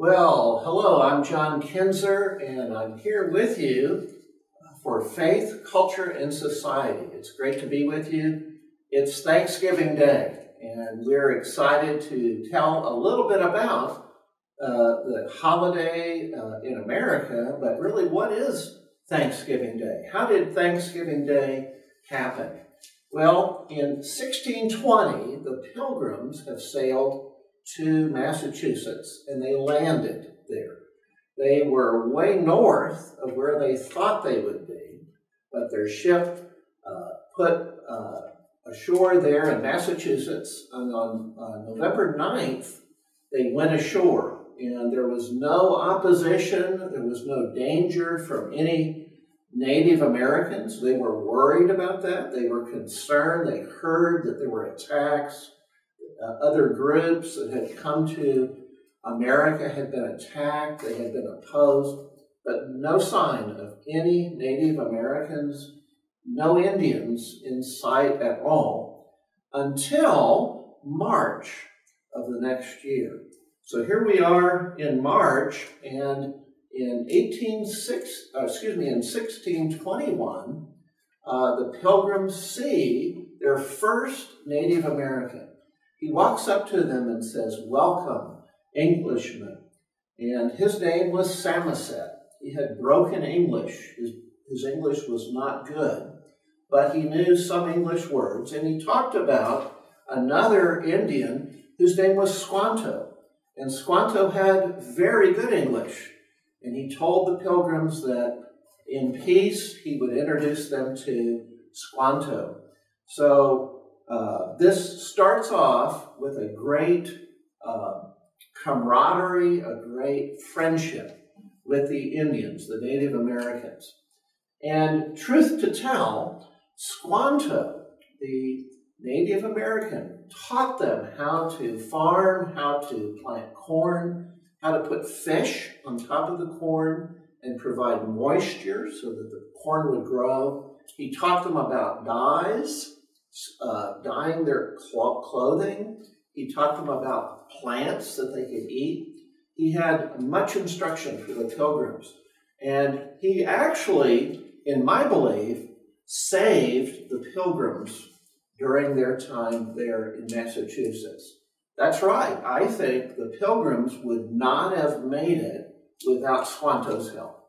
Well, hello, I'm John Kinzer, and I'm here with you for Faith, Culture, and Society. It's great to be with you. It's Thanksgiving Day, and we're excited to tell a little bit about uh, the holiday uh, in America, but really, what is Thanksgiving Day? How did Thanksgiving Day happen? Well, in 1620, the Pilgrims have sailed to Massachusetts and they landed there. They were way north of where they thought they would be, but their ship uh, put uh, ashore there in Massachusetts. And on uh, November 9th, they went ashore, and there was no opposition, there was no danger from any Native Americans. They were worried about that, they were concerned, they heard that there were attacks uh, other groups that had come to America had been attacked, they had been opposed, but no sign of any Native Americans, no Indians in sight at all until March of the next year. So here we are in March, and in 186, uh, excuse me, in 1621, uh, the Pilgrims see their first Native American he walks up to them and says, Welcome, Englishmen. And his name was Samoset. He had broken English. His, his English was not good, but he knew some English words. And he talked about another Indian whose name was Squanto. And Squanto had very good English. And he told the pilgrims that in peace he would introduce them to Squanto. So uh, this starts off with a great uh, camaraderie, a great friendship with the Indians, the Native Americans. And truth to tell, Squanto, the Native American, taught them how to farm, how to plant corn, how to put fish on top of the corn and provide moisture so that the corn would grow. He taught them about dyes uh, dyeing their clothing. He taught them about plants that they could eat. He had much instruction for the pilgrims. And he actually, in my belief, saved the pilgrims during their time there in Massachusetts. That's right. I think the pilgrims would not have made it without Squanto's help.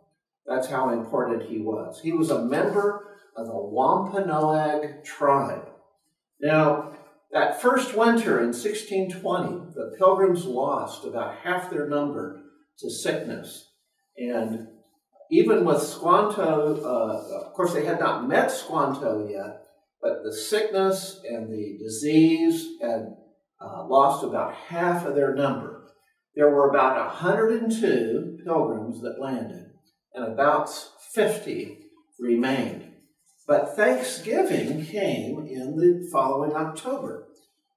That's how important he was. He was a member of the Wampanoag tribe. Now, that first winter in 1620, the pilgrims lost about half their number to sickness. And even with Squanto, uh, of course, they had not met Squanto yet, but the sickness and the disease had uh, lost about half of their number. There were about 102 pilgrims that landed, and about 50 remained. But Thanksgiving came in the following October.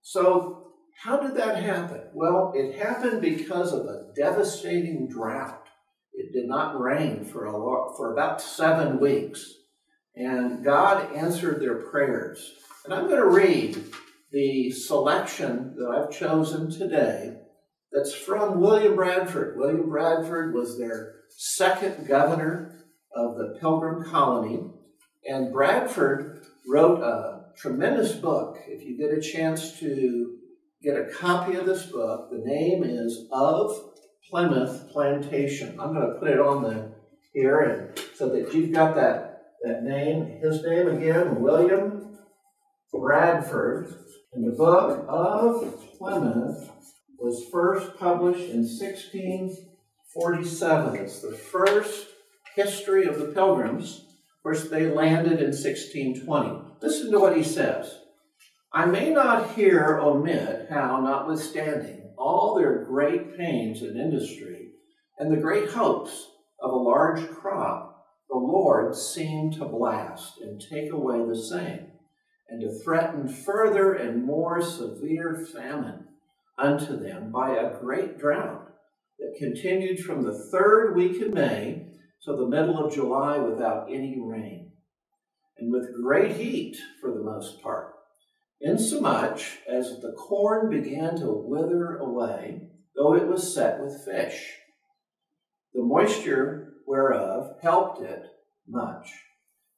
So, how did that happen? Well, it happened because of a devastating drought. It did not rain for, a lot, for about seven weeks. And God answered their prayers. And I'm going to read the selection that I've chosen today that's from William Bradford. William Bradford was their second governor of the Pilgrim Colony. And Bradford wrote a tremendous book. If you get a chance to get a copy of this book, the name is Of Plymouth Plantation. I'm going to put it on the here and so that you've got that, that name. His name again, William Bradford. And the book of Plymouth was first published in 1647. It's the first history of the Pilgrims course, they landed in 1620. Listen to what he says. I may not here omit how, notwithstanding all their great pains and industry and the great hopes of a large crop, the Lord seemed to blast and take away the same, and to threaten further and more severe famine unto them by a great drought that continued from the third week in May till the middle of July without any rain, and with great heat for the most part, insomuch as the corn began to wither away, though it was set with fish. the moisture whereof helped it much.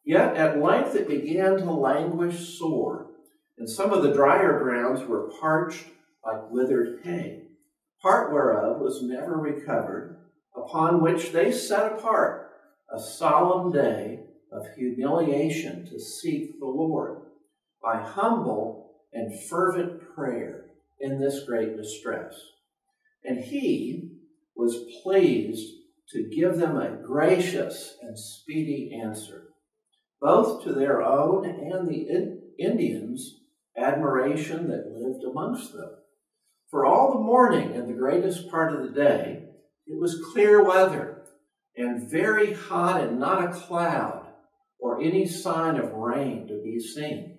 Yet at length it began to languish sore, and some of the drier grounds were parched like withered hay, part whereof was never recovered, upon which they set apart a solemn day of humiliation to seek the Lord by humble and fervent prayer in this great distress. And he was pleased to give them a gracious and speedy answer, both to their own and the Indians' admiration that lived amongst them. For all the morning and the greatest part of the day, it was clear weather and very hot and not a cloud or any sign of rain to be seen.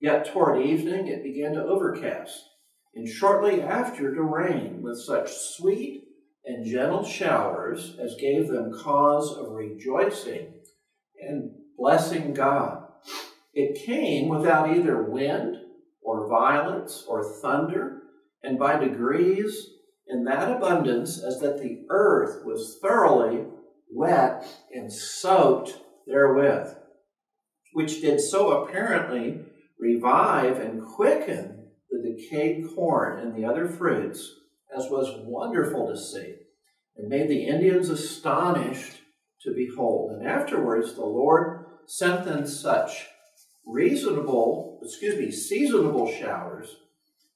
Yet toward evening it began to overcast, and shortly after to rain with such sweet and gentle showers as gave them cause of rejoicing and blessing God. It came without either wind or violence or thunder, and by degrees in that abundance as that the earth was thoroughly wet and soaked therewith, which did so apparently revive and quicken the decayed corn and the other fruits, as was wonderful to see, and made the Indians astonished to behold. And afterwards the Lord sent them such reasonable, excuse me, seasonable showers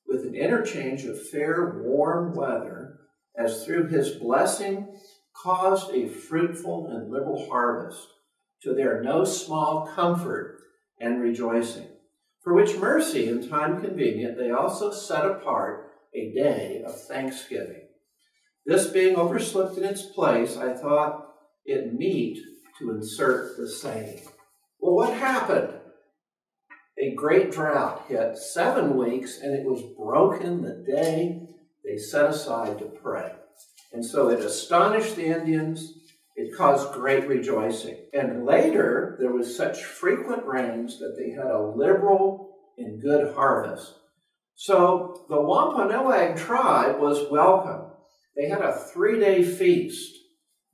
with an interchange of fair, warm weather, as through his blessing caused a fruitful and liberal harvest, to their no small comfort and rejoicing. For which mercy, in time convenient, they also set apart a day of thanksgiving. This being overslipped in its place, I thought it meet to insert the saying. Well, what happened? A great drought hit seven weeks, and it was broken the day they set aside to pray. And so it astonished the Indians. It caused great rejoicing. And later, there was such frequent rains that they had a liberal and good harvest. So the Wampanoag tribe was welcome. They had a three day feast.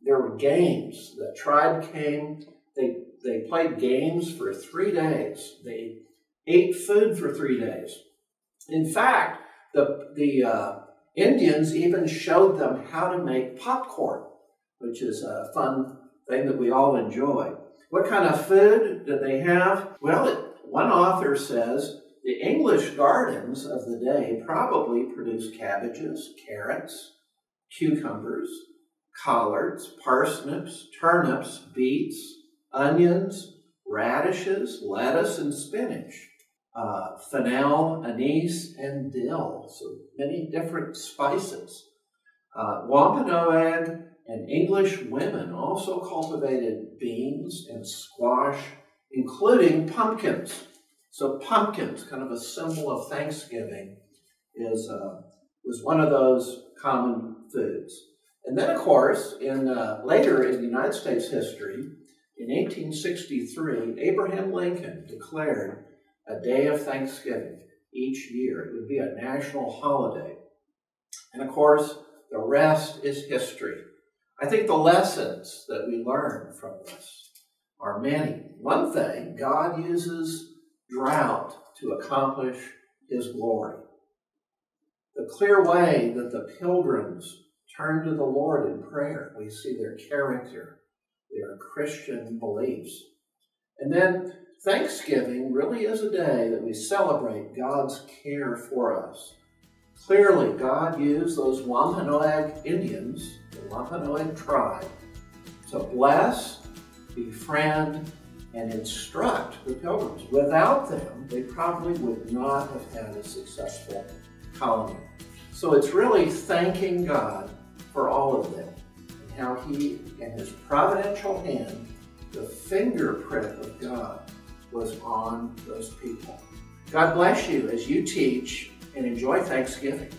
There were games. The tribe came, they, they played games for three days. They ate food for three days. In fact, the, the uh, Indians even showed them how to make popcorn, which is a fun thing that we all enjoy. What kind of food did they have? Well, it, one author says the English gardens of the day probably produced cabbages, carrots, cucumbers, collards, parsnips, turnips, beets, onions, radishes, lettuce, and spinach uh, fennel, anise, and dill. So many different spices. Uh, Wampanoag and English women also cultivated beans and squash, including pumpkins. So pumpkins, kind of a symbol of Thanksgiving, is uh, was one of those common foods. And then, of course, in uh, later in United States history, in 1863, Abraham Lincoln declared a day of Thanksgiving each year. It would be a national holiday. And of course, the rest is history. I think the lessons that we learn from this are many. One thing, God uses drought to accomplish his glory. The clear way that the pilgrims turn to the Lord in prayer, we see their character, their Christian beliefs. And then Thanksgiving really is a day that we celebrate God's care for us. Clearly, God used those Wampanoag Indians, the Wampanoag tribe, to bless, befriend, and instruct the pilgrims. Without them, they probably would not have had a successful colony. So it's really thanking God for all of them and how He, in His providential hand, the fingerprint of God was on those people. God bless you as you teach and enjoy Thanksgiving.